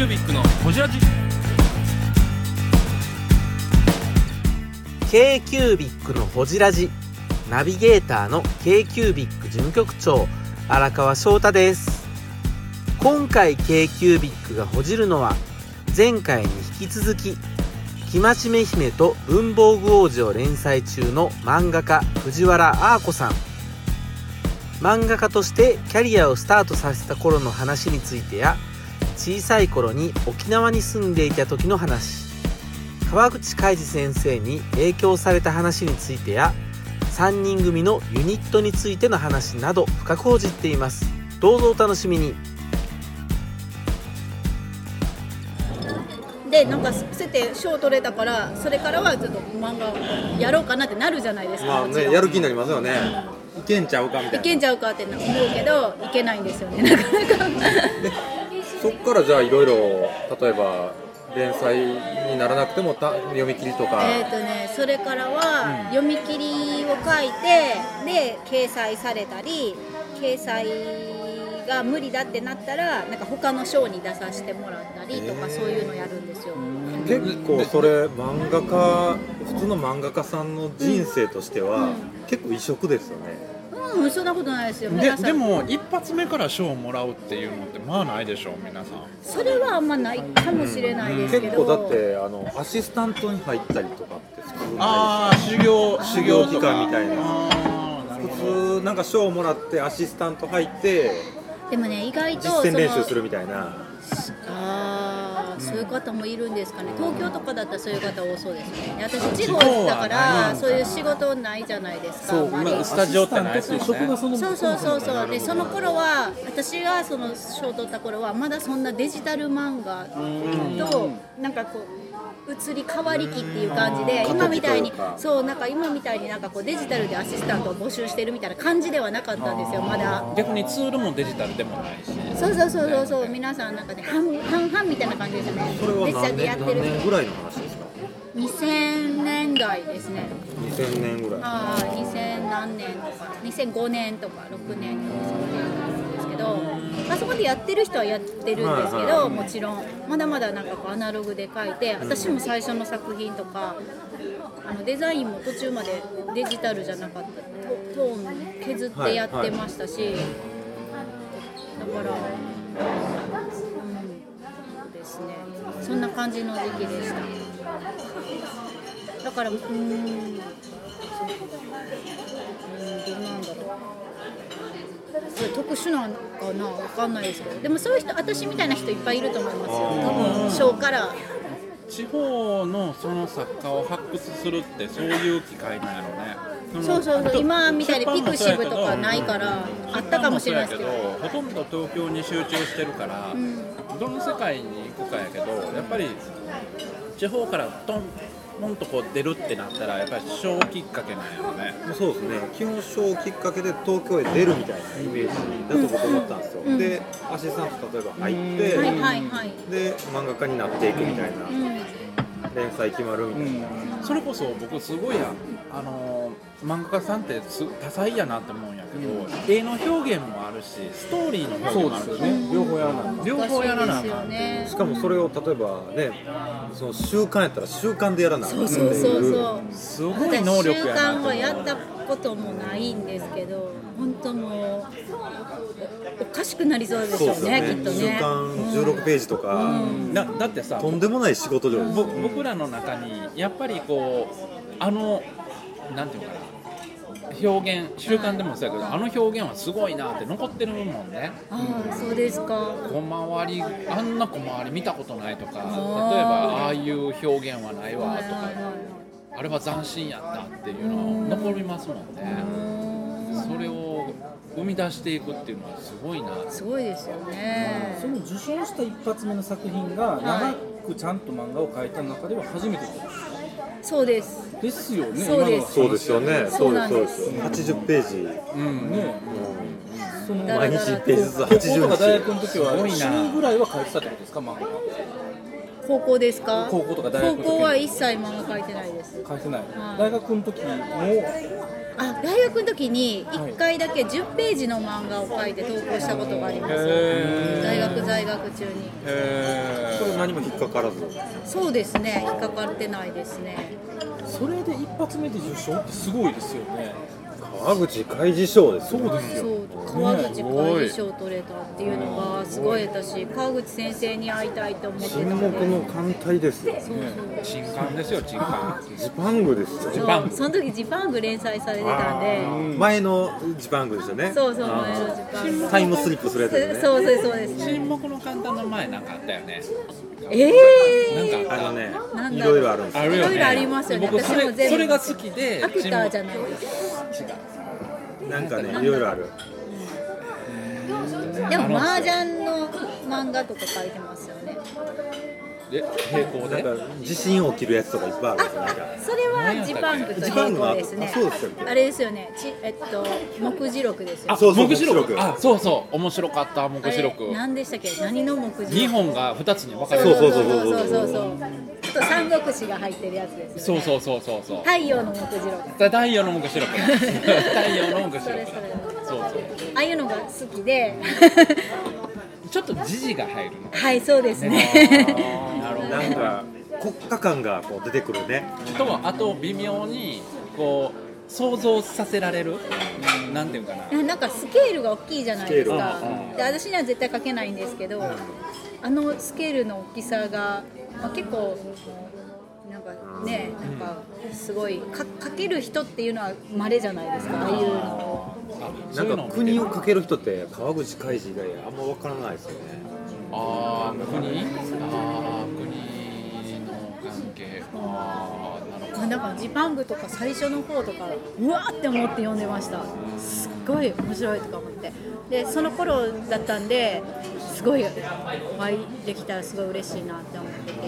キュービックのホジラジ k q u b i c のほじラジナビゲーターの k q u b i c 事務局長荒川翔太です。今回 k q u b i c がほじるのは前回に引き続き「きまちめ姫と文房具王子」を連載中の漫画家藤原アー子さん。漫画家としてキャリアをスタートさせた頃の話についてや小さい頃に沖縄に住んでいた時の話。川口海二先生に影響された話についてや3人組のユニットについての話など深く報じっています。どうぞお楽しみに。でなんか捨てて賞取れたからそれからはちょっと漫画やろうかなってなるじゃないですか、まあね、やる気になりますよね。いけんちゃうかみたいな。いけんちゃうかって思うけどいけないんですよねなかなか そっからじゃあいろいろ例えば連載にならなくてもた読み切りとか。えっとねそれからは読み切りを書いてで掲載されたり掲載が無理だってなったらなんか他の賞に出させてもらったりとか、へーそういうのやるんですよ結構それ漫画家普通の漫画家さんの人生としては、うん結構異色ですよね。うんそんなことないですよ。ででも一発目から賞をもらうっていうのってまあないでしょう皆さん。それはあんまないかもしれないですけど、結構だってあのアシスタントに入ったりとかってああ修行修行期間みたいな普通なんか賞をもらってアシスタント入ってでもね意外と実践練習するみたいな。ああ、そういう方もいるんですかね。東京とかだったらそういう方多そうですね。で私地地方だからそういう仕事ないじゃないですかそまり。今スタジオってないですよね。そうそうそうそう。でその頃は私がその賞を取った頃はまだそんなデジタル漫画となんかこう移り変わり期っていう感じでうん。今みたいにそうなんか今みたいになんかこうデジタルでアシスタントを募集してるみたいな感じではなかったんですよまだ。逆にツールもデジタルでもないし。そうそうそうそうそう皆さんなんかね半半々みたいな感じですよね。それはデジタルでやってるぐらいの話ですか？2000年代ですね。2000年ぐらい。ああ2000何年とか2005年とか6年とかその辺なんですけど、まあ、そこでやってる人はやってるんですけど、もちろん。まだまだなんかこうアナログで書いて私も最初の作品とかあのデザインも途中までデジタルじゃなかった。トトーン削ってやってましたし、だから、うん、ですね。そんな感じの時期でした。だからうん。どう。なんだろうそれ特殊なのかなわかんないですけど。でもそういう人私みたいな人いっぱいいると思いますよ。多分小から。地方のその作家を発掘するってそういう機会なんやろね。のそうそうそう。今みたいにピクシブとかないからあったかもしれない。ですけどほとんど東京に集中してるから、どの世界に行くかやけどやっぱり地方からトンポンとこう出るってなったらやっぱり小きっかけなんやろね。そうですね。基本賞をきっかけで東京へ出るみたいなイメージだと僕思ったんですよ、うんでアシスタント例えば入って、はいはいはい。で漫画家になっていくみたいな、うん連載決まるみたいな、それこそ僕すごいやあの漫画家さんってす多彩やなって思うんやけど、絵の表現もあるしストーリーの表現もあるしね。両方やらない両方やらなあかんね。しかもそれを例えばねその習慣やったら習慣でやらないそうそうそうそう。すごい能力やな習慣と思う。はやったこともないんですけど本当もうおかしくなりそうでしょうね。きっと習ね慣16ページとか、だだってさとんでもない仕事量僕らの中にやっぱりこうあのなんていうのかな表現習慣でもそうやけどあの表現はすごいなって残ってるもんね。ああそうですか。小回りあんな小回り見たことないとか例えばあーああいう表現はないわとかはいはいはいあれは斬新やったっていうのは残りますもんね。それを生み出していくっていうのはすごいな。すごいですよね。その受賞した一発目の作品が長くちゃんと漫画を描いた中では初めてそうです。ですよねそうです。そうですよね。そそううなんでです。そうです。80ページ。うん。ね。その毎日1ページずつ高校と80か大日学の時はすごいな。週ぐらいは書いてたってことですか漫画。高校ですか？高校とか大学の時高校は一切漫画描いてないです。書いてない、はい。大学の時もあ大学の時に1回だけ10ページの漫画を書いて投稿したことがあります。へ大学在学中に。へそれ何も引っかからず？そうですね。引っかかってないですね。それで一発目で受賞ってすごいですよね川口海事賞ですそうですよ。川口会議賞を取れたっていうのがすごい私川口先生に会いたいと思ってた沈黙の艦隊ですよ。そうそう新刊ですよ新刊ジパングですよ。そジパング。うその時ジパング連載されてたんで。前のジパングですよね。そうそう前のジパング。タイムスリップするやつですね。そうそうそうです。沈黙の簡単の前なんかあったよね。ええなんかあのねなんだろう。いろいろあるんですいろいろありますよね。僕それ私も全部。それが好きでアクターじゃ沈ない。ですなんかねいろいろある。でも麻雀の漫画とか書いてますよね。黙で平行で？なんか地震起きるやつとかいっぱいあるんですよなん。かそれはジパングと並行ですね。ジパングのあそうですよね。あれですよね。ちえっと目次録ですよ。あねそうそう目次録？あそうそう。面白かった目あれ次録。何でしたっけ？何の目次録？日本が二つに分かれる。そうそうそうそうそう。そうそうちょっと三国志が入ってるやつですよね。そうそうそうそうそう。太陽の目次録。太陽の目次録。太陽の目次録。それそれ。そうそう。ああいうのが好きで。ちょっと時事が入るの。はいそうですねなんか国家感がこう出てくるね。とあと微妙にこう想像させられる。なんていうかな。なんかスケールが大きいじゃないですか。で私には絶対書けないんですけどあのスケールの大きさが、まあ、結構なんかねなんかすごいか書ける人っていうのは稀じゃないですか。ああいうの。をあなんか国をかけける人って川口海事以外あんま分からないですよね。ああ国？ああまあなんかジパングとか最初の方とかうわーって思って読んでました。すっごい面白いとか思って。でその頃だったんですごいお会いできたらすごい嬉しいなって思ってて。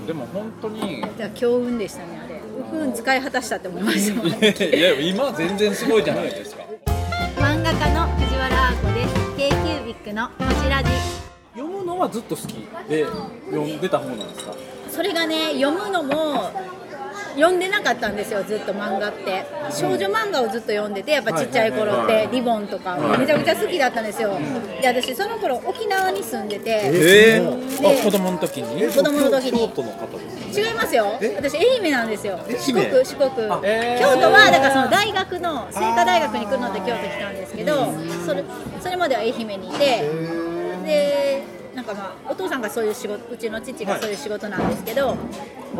どでも本当にだから強運でしたねあれ。運使い果たしたって思いましたもん。ねいや今全然すごいじゃないですか。漫画家の藤原アー子です。K q b i c のこちらじ読むのはずっと好きで読んでた方なんですか？それがね読むのも読んでなかったんですよずっと漫画って。少女漫画をずっと読んでてやっぱちっちゃい頃ってリボンとかめちゃくちゃ好きだったんですよ。で私その頃沖縄に住んでて。えであ子供の時に？子供の時に。京都の方です違いますよ。私愛媛なんですよ。四国四国。京都えー。はだからその大学の清華大学に来るので京都来たんですけどそれそれまでは愛媛にいて。でなんかまあお父さんがそういう仕事うちの父がそういう仕事なんですけど、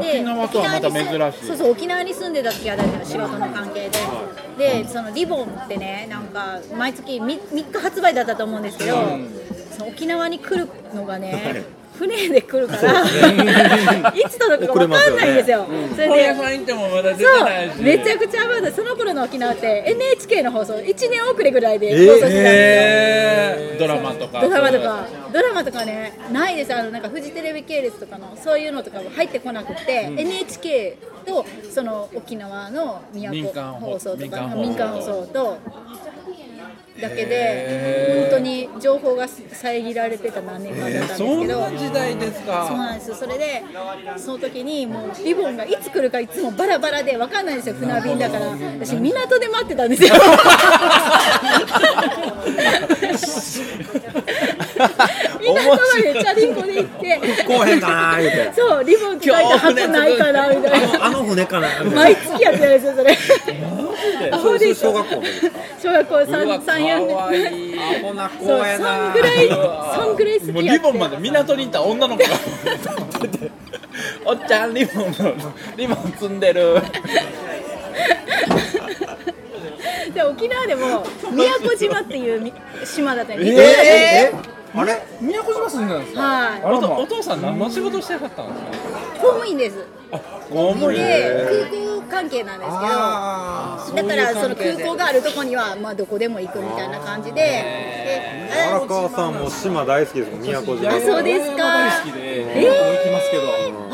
で沖縄とはまた珍しい。そうそう沖縄に住んでた時はだけど仕事の関係で、でそのリボンってねなんか毎月 3, 3日発売だったと思うんですけど、その沖縄に来るのがね船で来るから、いつ届くか分かんないんですよ。それで本屋ってもまだ出てないしそうめちゃくちゃまだその頃の沖縄って NHK の放送1年遅れぐらいで放送してたんですよ、えー。ドラマとか。ドラマとかドラマとかねないです。あのなんかフジテレビ系列とかのそういうのとかも入ってこなくて、NHK とその沖縄の都放送。とか民間放送とだけで本当に情報が遮られてた何年間だったんですそんけど、な時代ですそうかなんですそれでその時にもうリボンがいつ来るかいつもバラバラで分かんないんですよ。船便だから。私港で待ってたんですよ港までチャリンコで行ってこうへんかなー言うてそうリボンって書いた箱ないかなみたいなあの船かな毎月やってたんですよそれアホで小学校小学校うわ3、三四かわいいアホな子そう、やなそんぐらい、そんぐらい好きやリボンまで港にいた女の子が立ってておっちゃんリボンリボン積んでるで沖縄でも宮古島っていう島だったんですえー、あれ？宮古島住んでたんですか？はい。あらまおお父さん何の仕事してはったんですか？公務員です。公務員。で空港関係なんですけどあだからその空港があるとこにはまあどこでも行くみたいな感じで。でー。荒川さんも島大好きですもん宮古島。あそうですか。大好きで、えー、行きますけど、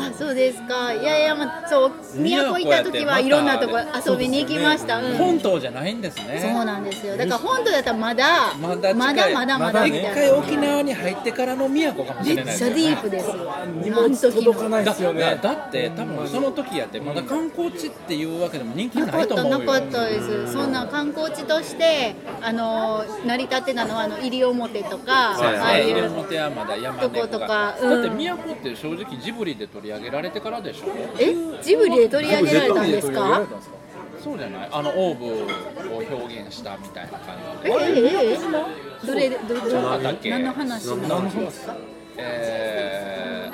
あそうですか。いやいやまあそう宮古行った時はいろんなとこ遊びに行きました、うん。本島じゃないんですね。そうなんですよ。だから本島だったらまだまだまだまだまだ一回沖縄に入ってからの宮古かもしめっれないですよね。ちゃディープですよ。届かないですよねだだって多分その時やってまだ観光地っていうわけでも人気ないと思うよ。なかったです。そんな観光地としてあの成り立ってたのはあの西表とか、そうですね、ああいうとことかうん。だって宮古って正直ジブリで取り上げられてからでしょ。えジブリで取り上げられたんですか？そうじゃない？あのオーブを表現したみたいな感えじえええどれどどどう。だっけ何の話？何の話？ですかえ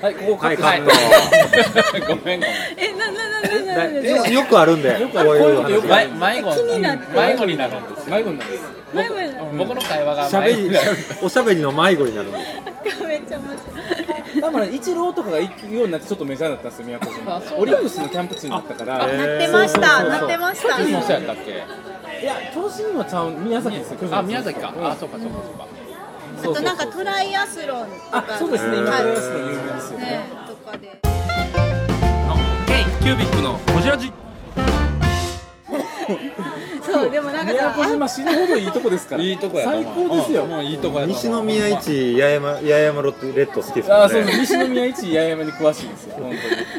ー、はいここカット。ごめんごめん。えなななななななよくあるんでこういう話ま迷子気になって迷子になるんですよ迷子になるんです前もうん僕の会話がしゃべり迷子になるおしゃべりの迷子になるんですめっちゃ面白い多分ねイチローとかが行くようになってちょっとメジャーだったんですよ宮古島オリックスのキャンプ地になったからなってましたなってましたもそうやったっけいや巨人はちゃう宮崎ですよ巨人あ宮崎か、あそうかそうかそうかあとなんかトライアスロンとかそうですね今トライアスロン有名ですよねとかでキュービックのこじらじそうでもなんか宮さ古島死ぬほどいいとこですから。いいとこや最高ですよ。うんもういいとこや西宮一八重山八重山ロッテレッド好きですああそうよね西宮一八重山に詳しいんですよ本当に。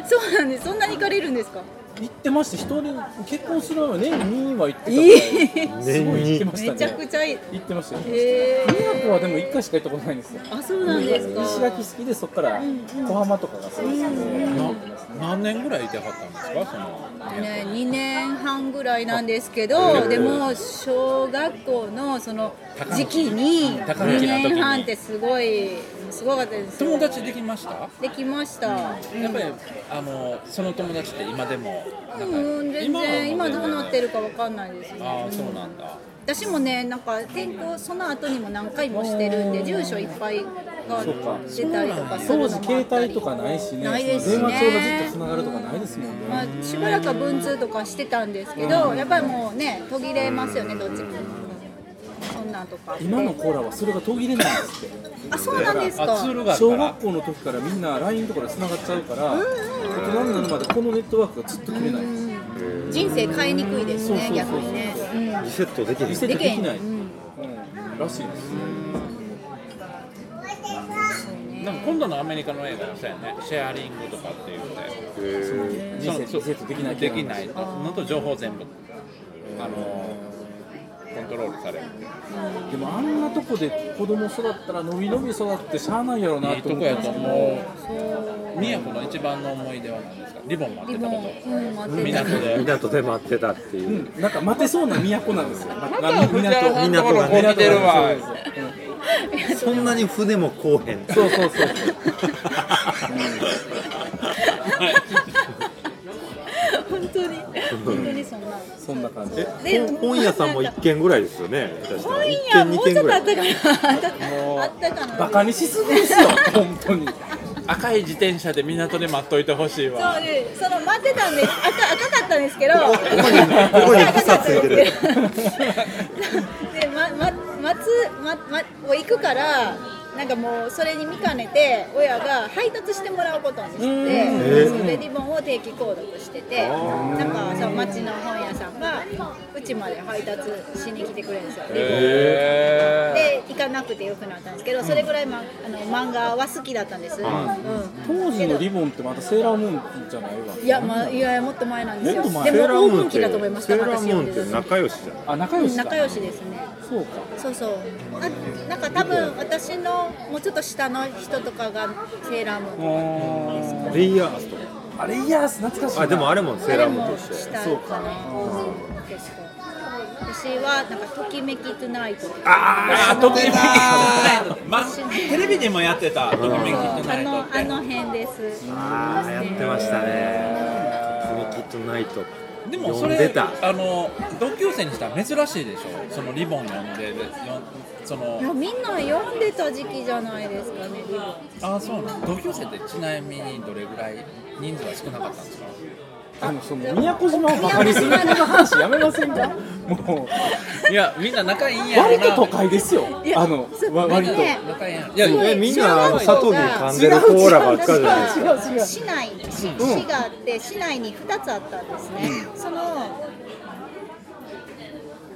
そうなんです。そんなに行かれるんですか？行ってまして一人結婚する前は年に2は行ってたぐら。いすごい行ってましためちゃねくちゃいい。行ってましたよ。へ宮古はでも1回しか行ったことないんですよ。あそうなんですか。石垣好きでそこから小浜とかが好きですね。な何年ぐらいいてはったんですか？そのね、2年半ぐらいなんですけど、でも小学校のその時。期に2高道の時に。年半ってすごいすごかったですよ。友達できました？できました、やっぱりあのその友達って今でもうん、全然今どうなってるかわかんないですね。ああそうなんだ。私もねなんか転校その後にも何回もしてるんで住所いっぱいが出たりとかするのもあ当時携帯とかないしね。ないですしね。電話帳がずっとつながるとかないですもんね、まあ、しばらくは文通とかしてたんですけど、やっぱりもうね途切れますよねどっちも、そんなんとか今の子らはそれが途切れないんですって。あそうなんですか。あツールがある小学校の時からみんな LINE とかで繋がっちゃうから大人になるまでこのネットワークがずっと切れないんです人生変えにくいですね逆にね、うん。リセットできるリセットできない、ううんん。らしいですなんか今度のアメリカの映画はそうやねシェアリングとかっていうのでリセットできないできないのと情報全部あのコントロールされるでもあんなとこで子供育ったら伸び伸び育ってしゃあないやろうないといとこやと思ってますけど宮古の一番の思い出は何ですかリボン待ってたこリボン、うん、待ってた港で港で待ってたっていううんなんか待てそうな都なんですよ。港が似てるわそんなに船もこうへん。そうそうそう。本当に。本当にそんな。そんな感じ？で本本屋さんも一軒ぐらいですよね。本一屋もうちょっとあ軒ぐらい。ったかな。あったかな。バカにしすぎですよ。本当に。赤い自転車で港で待っといてほしいわ。そうでその待ってたんです赤赤かったんですけど。ここにここに草ついてるま、ま、もう行くから。なんかもうそれに見かねて親が配達してもらうことにしてーそれでリボンを定期購読しててなんかその町の本屋さんがうちまで配達しに来てくれるんですよ。リボンをへで行かなくてよくなったんですけどそれぐらい、ま、あの漫画は好きだったんです、うん、当時のリボンってまたセーラームーンじゃないわ。いや,、まあ、いやもっと前なんですよ。でも黄金期だと思います。セーラー私ムーンって仲良しじゃないあ仲良しだ。仲良しですねそうか。そうそう。あなんか多分私のもうちょっと下の人とかがセーラームーンですかレイヤースとか。あれいや懐かしいな。あでもあれもセーラームーンと一緒。下そうかかな。ですか。私はなんかときめきトゥナイトああときめき。トゥナイトまテレビでもやってたときめきトゥナあイトって。のあの辺です。ああやってましたね「ときめきトゥナイト」でもそれあの同級生にしたら珍しいでしょ？そのリボン読んでよそのいやみんな読んでた時期じゃないですかねリボン。ああそうなの。同級生ってちなみにどれぐらい人数は少なかったんですか？あのその宮古島をバカにする話やめませんか？もいやみんな仲いいんうやろな。割と都会ですよ。いやあの割と。ね仲いいんやろ。いやみんなあの小学校が。砂糖に噛んでるコーラばっかじゃないですか。市内市うん市があって市内に2つあったんですね、その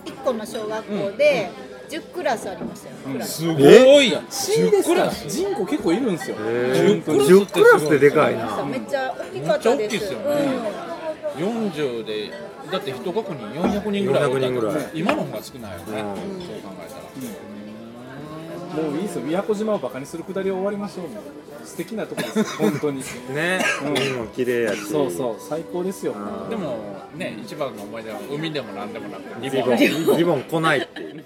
1個の小学校で10クラスありましたよ、クラスすごい市ですから人口結構いるんですよ。え本当に。10クラスってでかいな。めっちゃ大きかったです。めっちゃ大きいっすよね40でだって一学年400人ぐらいおった400人ぐらい。今の方が少ないよね、うん。そう考えたら、もういいですよ。宮古島をバカにするくだり終わりましょうもう素敵なとこです 本当に。ね。海も綺麗やし。そうそう。最高ですよ。うん。でもね一番の思い出は海でも何でもなくリリボン。リボン来ないっていう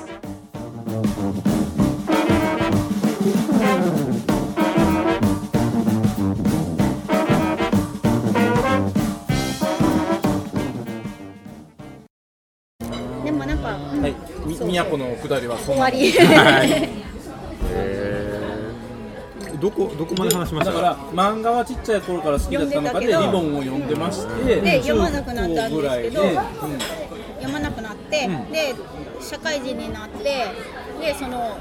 宮古のくだりはそんな。終わり、えー。どこどこまで話しました？だから漫画はちっちゃい頃から好きだった中でリボンを読んでましてで読まなくなったんですけど中高ぐらいで読まなくなって、で社会人になってでその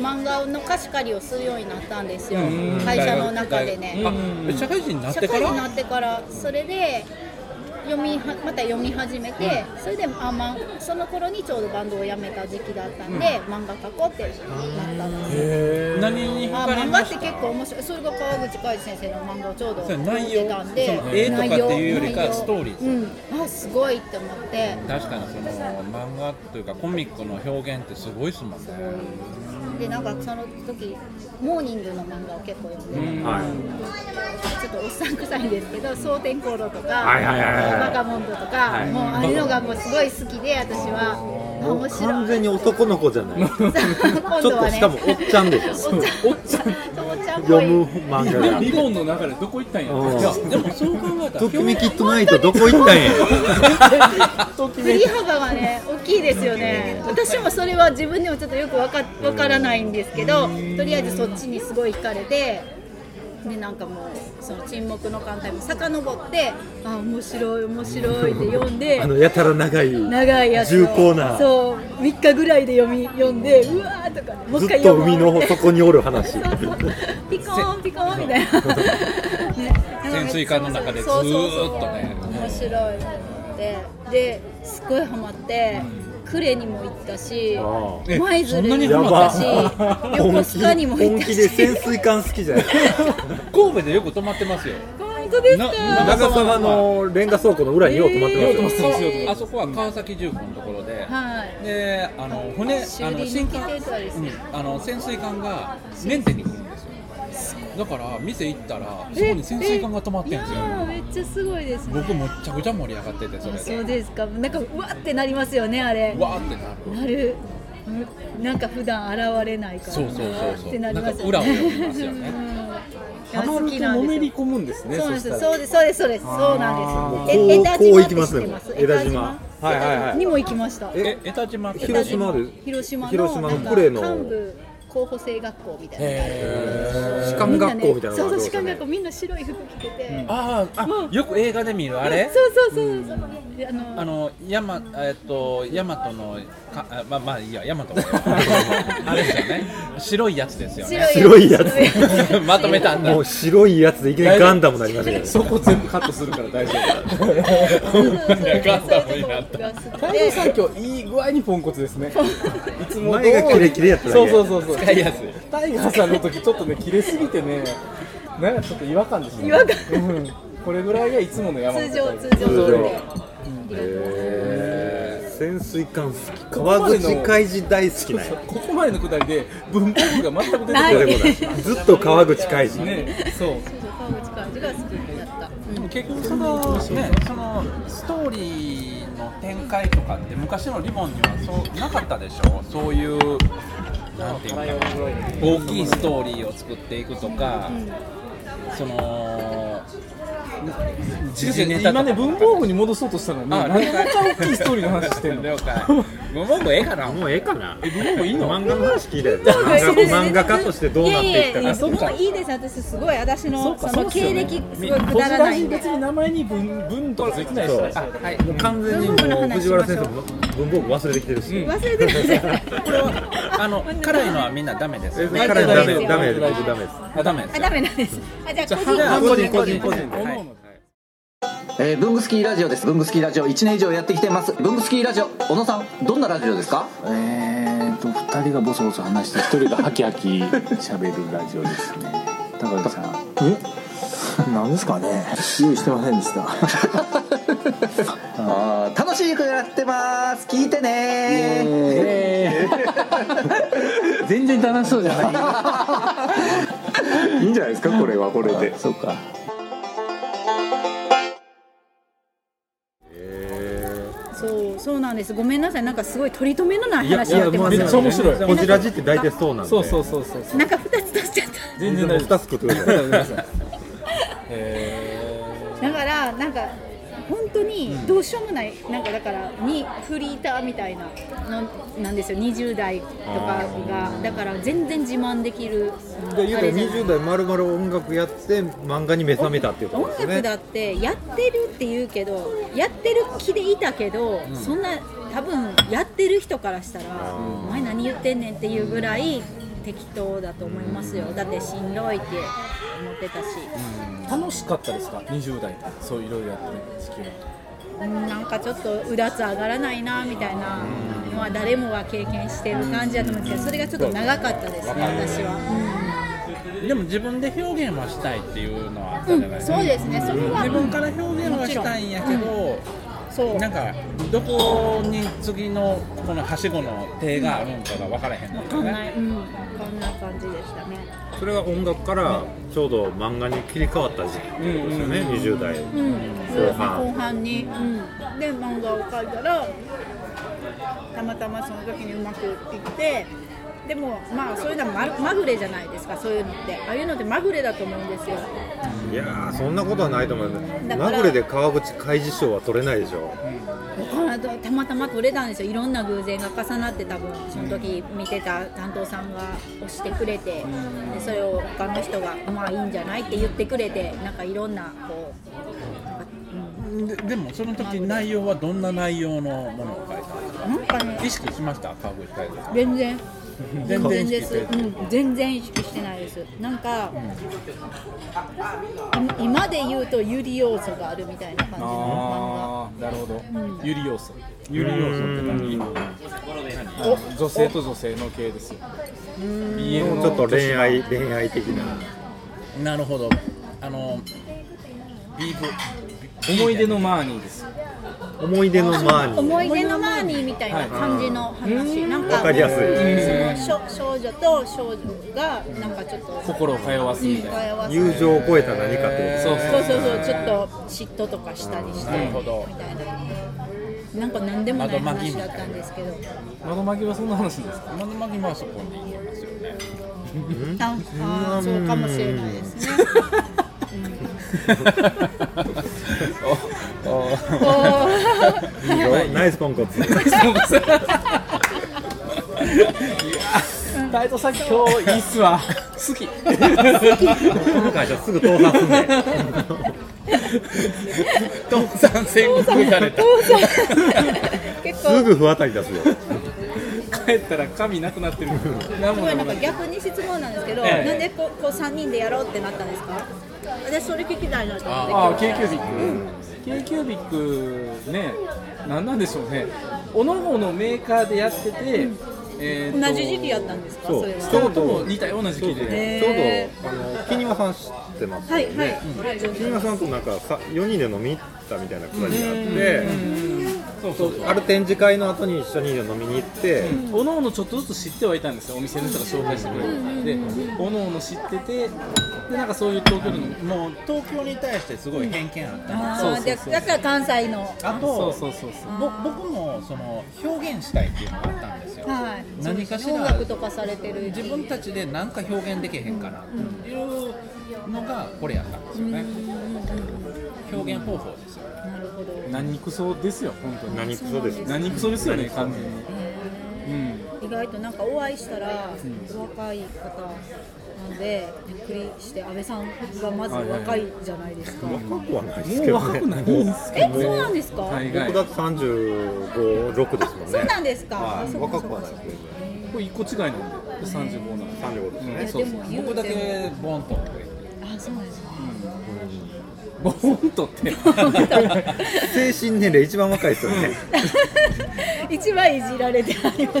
漫画の貸し借りをするようになったんですよ、うん。会社の中でね、社会人になってから？社会人になってからそれで読みはまた読み始めて、それであ、まあ、その頃にちょうどバンドを辞めた時期だったんで、漫画描こうってなったんですよ何にあ惹かれ漫画って結構面白い。それが川口海先生の漫画をちょうど読んでたんで絵とかっていうよりかストーリー。うん。あすごいって思って。確かにその漫画というかコミックの表現ってすごいっすもんねでなんかその時モーニングの漫画を結構読んでたちょっとおっさん臭いんですけど「蒼天航路」とかバカモンド」とか、はい。もうああいうのがもうすごい好きで私は。あ面白い。完全に男の子じゃない。今ちょっとしかもおっちゃんでしょおっちゃん。読む漫画がリボンの中でどこ行ったんや？うん。いやでもそう考えたらときめきとナイトどこ行ったんや。振り幅がね大きいですよね。私もそれは自分でもちょっとよくわかわからないんですけどとりあえずそっちにすごい惹かれてでなんかもうその沈黙の艦隊も遡ってあ面白い面白いって読んで あのやたら長い長いやつを重厚なそう3日ぐらいで読み読んでうわーとかねもうずっ一回読もうと海の底 におる話。そうそうピコーンピコーンみたいな、ね、潜水艦の中でずそうそうそう。ーっとね面白い。と思ってですごいハマって呉にも行ったし舞鶴にやも行ったば。し横須賀にも行ったし。本気で潜水艦好きじゃない神戸でよく泊まってますよ。本当ですか？な長沢のレンガ倉庫の裏によう止まってますよ、あそこは川崎重工のところで、はい。であの船修あの新幹うん、あの潜水艦がメンテに来るだから店行ったらそこに潜水艦が止まってるんですよ。ーめっちゃすごいですね。僕むっちゃくちゃ盛り上がっててそれあそうでですか。なんかうわってなりますよねあれ。わーってなる。なる。うんなんか普段現れないから。そうそうそうそう。ってなりますよね。なんか裏を読みますよね。うん。ハマるとのめり込むんですねそうです。そうですそうですそうです。そうなんですえ江田島行きます？ね知ってます江田島？はいはいはい。にも行きました。え江田島広島で広島の広島のなんか呉の幹部候補生学校みたいな。のがある士官学校みたいなねそうそう士官学校みんな白い服着てて、あーあよく映画で見るあれ？そうそうそうそう、であのあのヤマえっとヤマトのかあまあまあいいやヤマトあれですよね。白いやつですよね。白いやつ。まとめたんだ。もう白いやつでいきなりガンダムになりましたけどそこ全部カットするから大丈夫。ガンダムになった。太で蔵さん今日いい具合にポンコツですね。いつも通前がキレキレやったそうそうそうそう。使いやすい。タイガーさんの時ちょっとね切れすぎてね。なんかちょっと違和感ですね。違和感。うんこれぐらいがいつもの山本通常通常。通りでへー潜水艦好き。川口海事大好きなんや。ここまでのくだりで文法部が全く出てこなない。ずっと川口海事。ねそう。川口漢字が好きだった、うん。も結局そのねそのストーリーの展開とかって昔のリボンにはそうなかったでしょ？そういうなんていうかな大きいストーリーを作っていくとか、その今ね文房具に戻そうとしたのにあ何でこんな大きいストーリーの話してんの。了解。もう僕ええかな？もうええかな。え文房具いいの？漫画の話聞いたよ漫画漫画家としてどうなっていくか。いやいやいやそうかもういいです。私すごい私のその経歴すごいくこだらないんで。別に名前に文文とかついてないしはい。もう完全にもう。藤原先生も文房具忘れてきてるし、忘れてくださいこれはあの辛いのはみんなダメです。よね彼ダメダメですダメです。あダメですあダメなんです。あじゃあ個人個人個人個人。個人で、はい。えー、ブングスキーラジオです。ブングスキーラジオ1年以上やってきてます。ブングスキーラジオ、小野さん、どんなラジオですか？えーと2人がボソボソ話して1人がハキハキ喋るラジオですね。高橋さん。え？なんですかね。用意してませんでした あー楽しくやってます。聞いてね。全然楽しそうじゃない。いいんじゃないですかこれはこれで。そうか。そうそうなんです。ごめんなさい。なんかすごい取り留めのないいや話になってますめっちゃ面白い。こじらじって大体そうなんで。そうそうそうそう。そうなんか二つ取っちゃった。全然大丈夫2つ作ってください。ごめんなさい。へだからなんか本当にどうしようもない、なんかだからにフリーターみたいなのなんですよ20代とかが。だから全然自慢できるで言うたらあれじゃない。20代まるまる音楽やって漫画に目覚めたっていうこと音ですよね楽だってやってるって言うけどやってる気でいたけど、そんな多分やってる人からしたら「お前何言ってんねん」っていうぐらい適当だと思いますよ。だってしんどいって思ってたし、ー楽しかったですか？20代ってそういろいろやってる時期は。うんなんかちょっとうだつ上がらないなみたいなのは誰もが経験してる感じだと思うんですけどそれがちょっと長かったですね私は、でも自分で表現はしたいっていうのはあっうんたじゃないですか、そうですね。それは自分から表現はしたいんやけど、そう。なんかどこに次のこのはしごの手があるんかが分からへんのこんな、よね。うん、こんな感じでしたね。それが音楽からちょうど漫画に切り替わった時期ですよね、20代うん、そうですね後半。後半に、うん、で漫画を描いたらたまたまその時にうまくいってでもまあそういうのはままぐれじゃないですかそういうのって。ああいうのってまぐれだと思うんですよ。いやーそんなことはないと思うだからまぐれで川口海事賞は取れないでしょ。あとたまたま取れたんですよ。いろんな偶然が重なって多分その時見てた担当さんが押してくれてでそれを他の人がまあいいんじゃないって言ってくれてなんかいろんなこうなんか、ででもその時内容はどんな内容のものを書いたんですか？意識しました？川口全然全然です、全然意識してうん、全然意識してないです。なんか、い今で言うとユリ要素があるみたいな感じのああなるほど。うん。ゆり要素。有利要素って何？あ女性と女性の系ですよ。ちょっと恋愛恋愛的な。なるほど。あのビーフ思い出のマーニーです思い出のマーニー。思い出のマーニーみたいな感じの話、なんかわかりやすい。その少少女と少女がなんかちょっと心を通わすみたいな。友情を超えた何かとそうそうそう。そうちょっと嫉妬とかしたりしてなるほど。みたいな。なんか何でもない話だったんですけど。窓巻きはそんな話ですか？今の巻きはそこにいますよね。あそうかもしれないですね いいよナイスポンコツ。タイトさん今日いいっすわ。好き。この会社すぐ倒産すん倒産宣告された。結す構ぐ不当たり出すよ。帰ったら髪なくなってる。何すごいなんか逆に質問なんですけど、ええ。なんでこうこう3人でやろうってなったんですか？私それ聞きたいなと思って。ああ今 k 日。q ビック k q ビックね何なんでしょうね。おのおのメーカーでやってて、えーと同じ時期やったんですか？そうそれは。ちょうど似たような時期で。へちょうどあの木庭さん知ってます？はいはい、よねはい木庭さんとなんかさ4人で飲み行ったみたいなくだりがあってそうそうある展示会の後に一緒に飲みに行って、おのおのちょっとずつ知ってはいたんですよ。お店の人が紹介してくれてでおのおの知っててでなんかそういう東京のもう東京に対してすごい偏見あった。ん。あでーでだから関西の。あとそうそうそうそう。ぼ僕もその表現したいっていうのがあったんですよ、はい。何かしら音楽とかされてる。自分たちで何か表現できへんかなっていうのがこれやったんですよね、表現方法ですほど。何クソですよ本当に。何クソです何クソですよね完全に。うん。意外となんかお会いしたら若い方なのでびっくりして安倍さんがまず若いじゃないですか、若くはないですけどね。もう若くないんですえそうなんですか、僕だと35、6ですもんね。そうなんですか、若くはないです。これ一個違いなんで35なんで。35ですね、いやでも言う僕だけボンと。あそうなんですかボーンとって。精神年齢一番若いですよね。一番いじられてあります。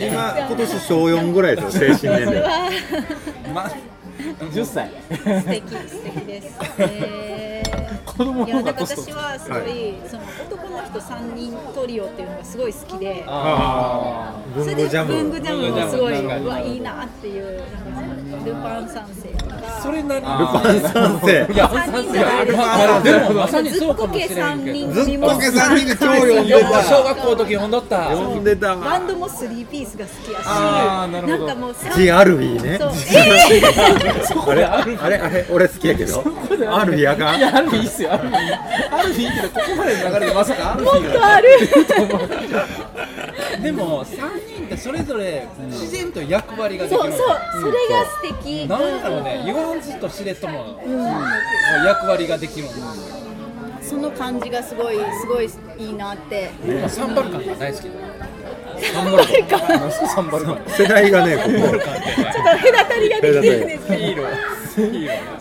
今今年小4ぐらいですよ精神年齢。ま10歳。素敵素敵です。え 子供ー、いやだからの方が年私はすごい、その男の人三人トリオっていうのがすごい好きで。ああ文それで具ジャム。文具ジャムもすごいうわいいなっていうなんかそのルパン三世とか。それなりルパン三世。いや三人じゃないですあかでもまさにそうかもしれんけど。ずっこけ三人ずっ組もこけ三人が超読んでた。小学校の時読んどった。読んでた。わバンドもスリーピースが好きやしなるほど。んかもう三ジアルビーね。そう。えあれあれあれ俺好きやけど。アルビーあかんいやある日いいっすよある日ある日いいけどここまでの流れでまさか？っ日とある。でも3人ってそれぞれ自然と役割ができる。そうそうそれが素敵。なんだろうね言わんずと知れとも、役割ができる。ん。ですよその感じがすごいすごいいいなって。僕はサンバルカンが大好きだサンバルカン。世代がねここちょっと隔たりができてるんですけどヒーロー。ヒー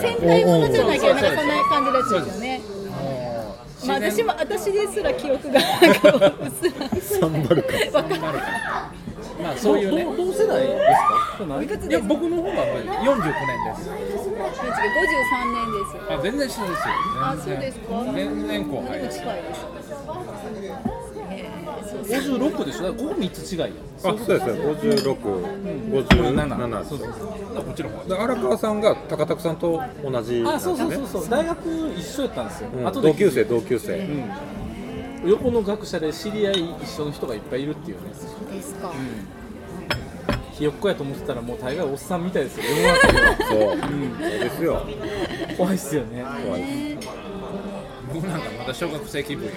戦隊ものじゃないけどなんかそんな感じらしいですよねまあ私も私ですら記憶が。なんか。うっすらサンバルカンわか。んないまあそういうね。同世代ですか。そうないいや僕の方が49年です。53年です。あ全然下ですよあそうですか。全然後輩です。近いです56でしょ？ここ3つ違いや。あそうですね。56、57そうそうそう。もちろんで荒川さんが高田さんと同じなんあそうそうそうそう。大学一緒やったんですよ、うん。後で同級生同級生、うん。横の学者で知り合い一緒の人がいっぱいいるっていうね。ですか。ひよっこやと思ってたらもう大概おっさんみたいですよ世の中ではそう、そうですよ。怖いっすよね。怖い僕なんかまだ小学生気分や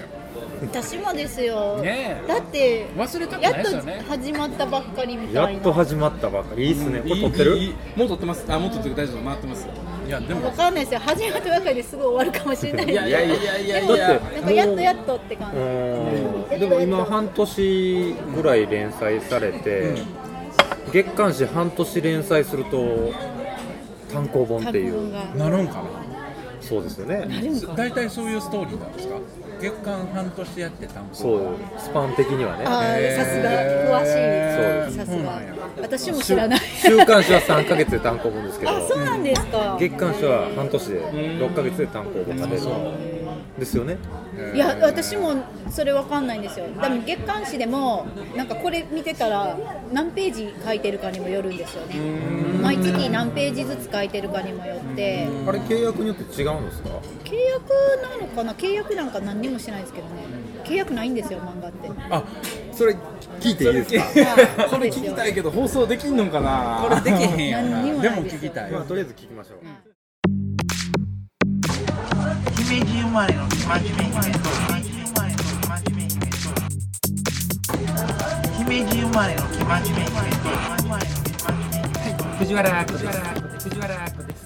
私もですよ。ねえ。だって忘れたくやっとないですよね。始まったばっかりみやたいな。っと始まったばっかり。いいっすね、これ撮ってる？もう撮ってます。あもう撮ってる。大丈夫回ってますいやでもわかんないですよ。始まったばっかりです。ぐ終わるかもしれない。いやいやいやいやいや。だってなんかやっとやっとって感じ。うん。でも今半年ぐらい連載されて、月刊誌半年連載すると単行本っていう。が。なるんかなそうですよね。大体そういうストーリーなんですか？月間半年やってたんそうスパン的にはね。さすが。詳しい。さすがそうなんや。私も知らない。週刊誌は3ヶ月で単行本ですけど。あそうなんですか。月刊誌は半年で6ヶ月で単行本が出るですよね。いや私もそれわかんないんですよ。でも月刊誌でもなんかこれ見てたら何ページ書いてるかにもよるんですよね。毎月何ページずつ書いてるかにもよって。あれ契約によって違うんですか？契約なのかな？契約なんか何にもしないですけどね。契約ないんですよ漫画って。あそれ聞いていいですか？はいこれ聞きたいけど放送できんのかな？これできへんやんでも聞きたい。まあとりあえず聞きましょう、姫路まれの真面目姫と姫路生まれの姫と姫路生まれの真面目姫と生まれの真面目姫と藤原です藤原です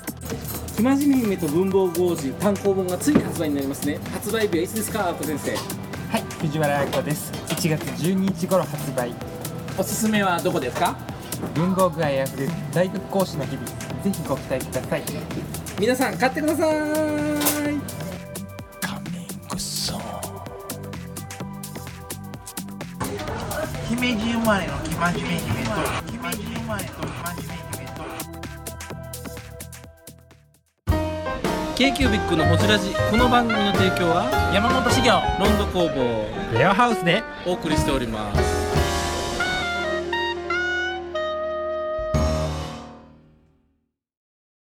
生真面目姫と文房具王子単行本がついに発売になりますね発売日はいつですか小先生はい、藤原明子です。1月12日頃発売。おすすめはどこですか文房具愛あふれる大学講師の日々。ぜひご期待ください。皆さん買ってください生まれの生真面目姫と姫路生まれの生真面目姫と k q ビッグのホジラジこの番組の提供は山本資源ロンド工房レアハウスでお送りしております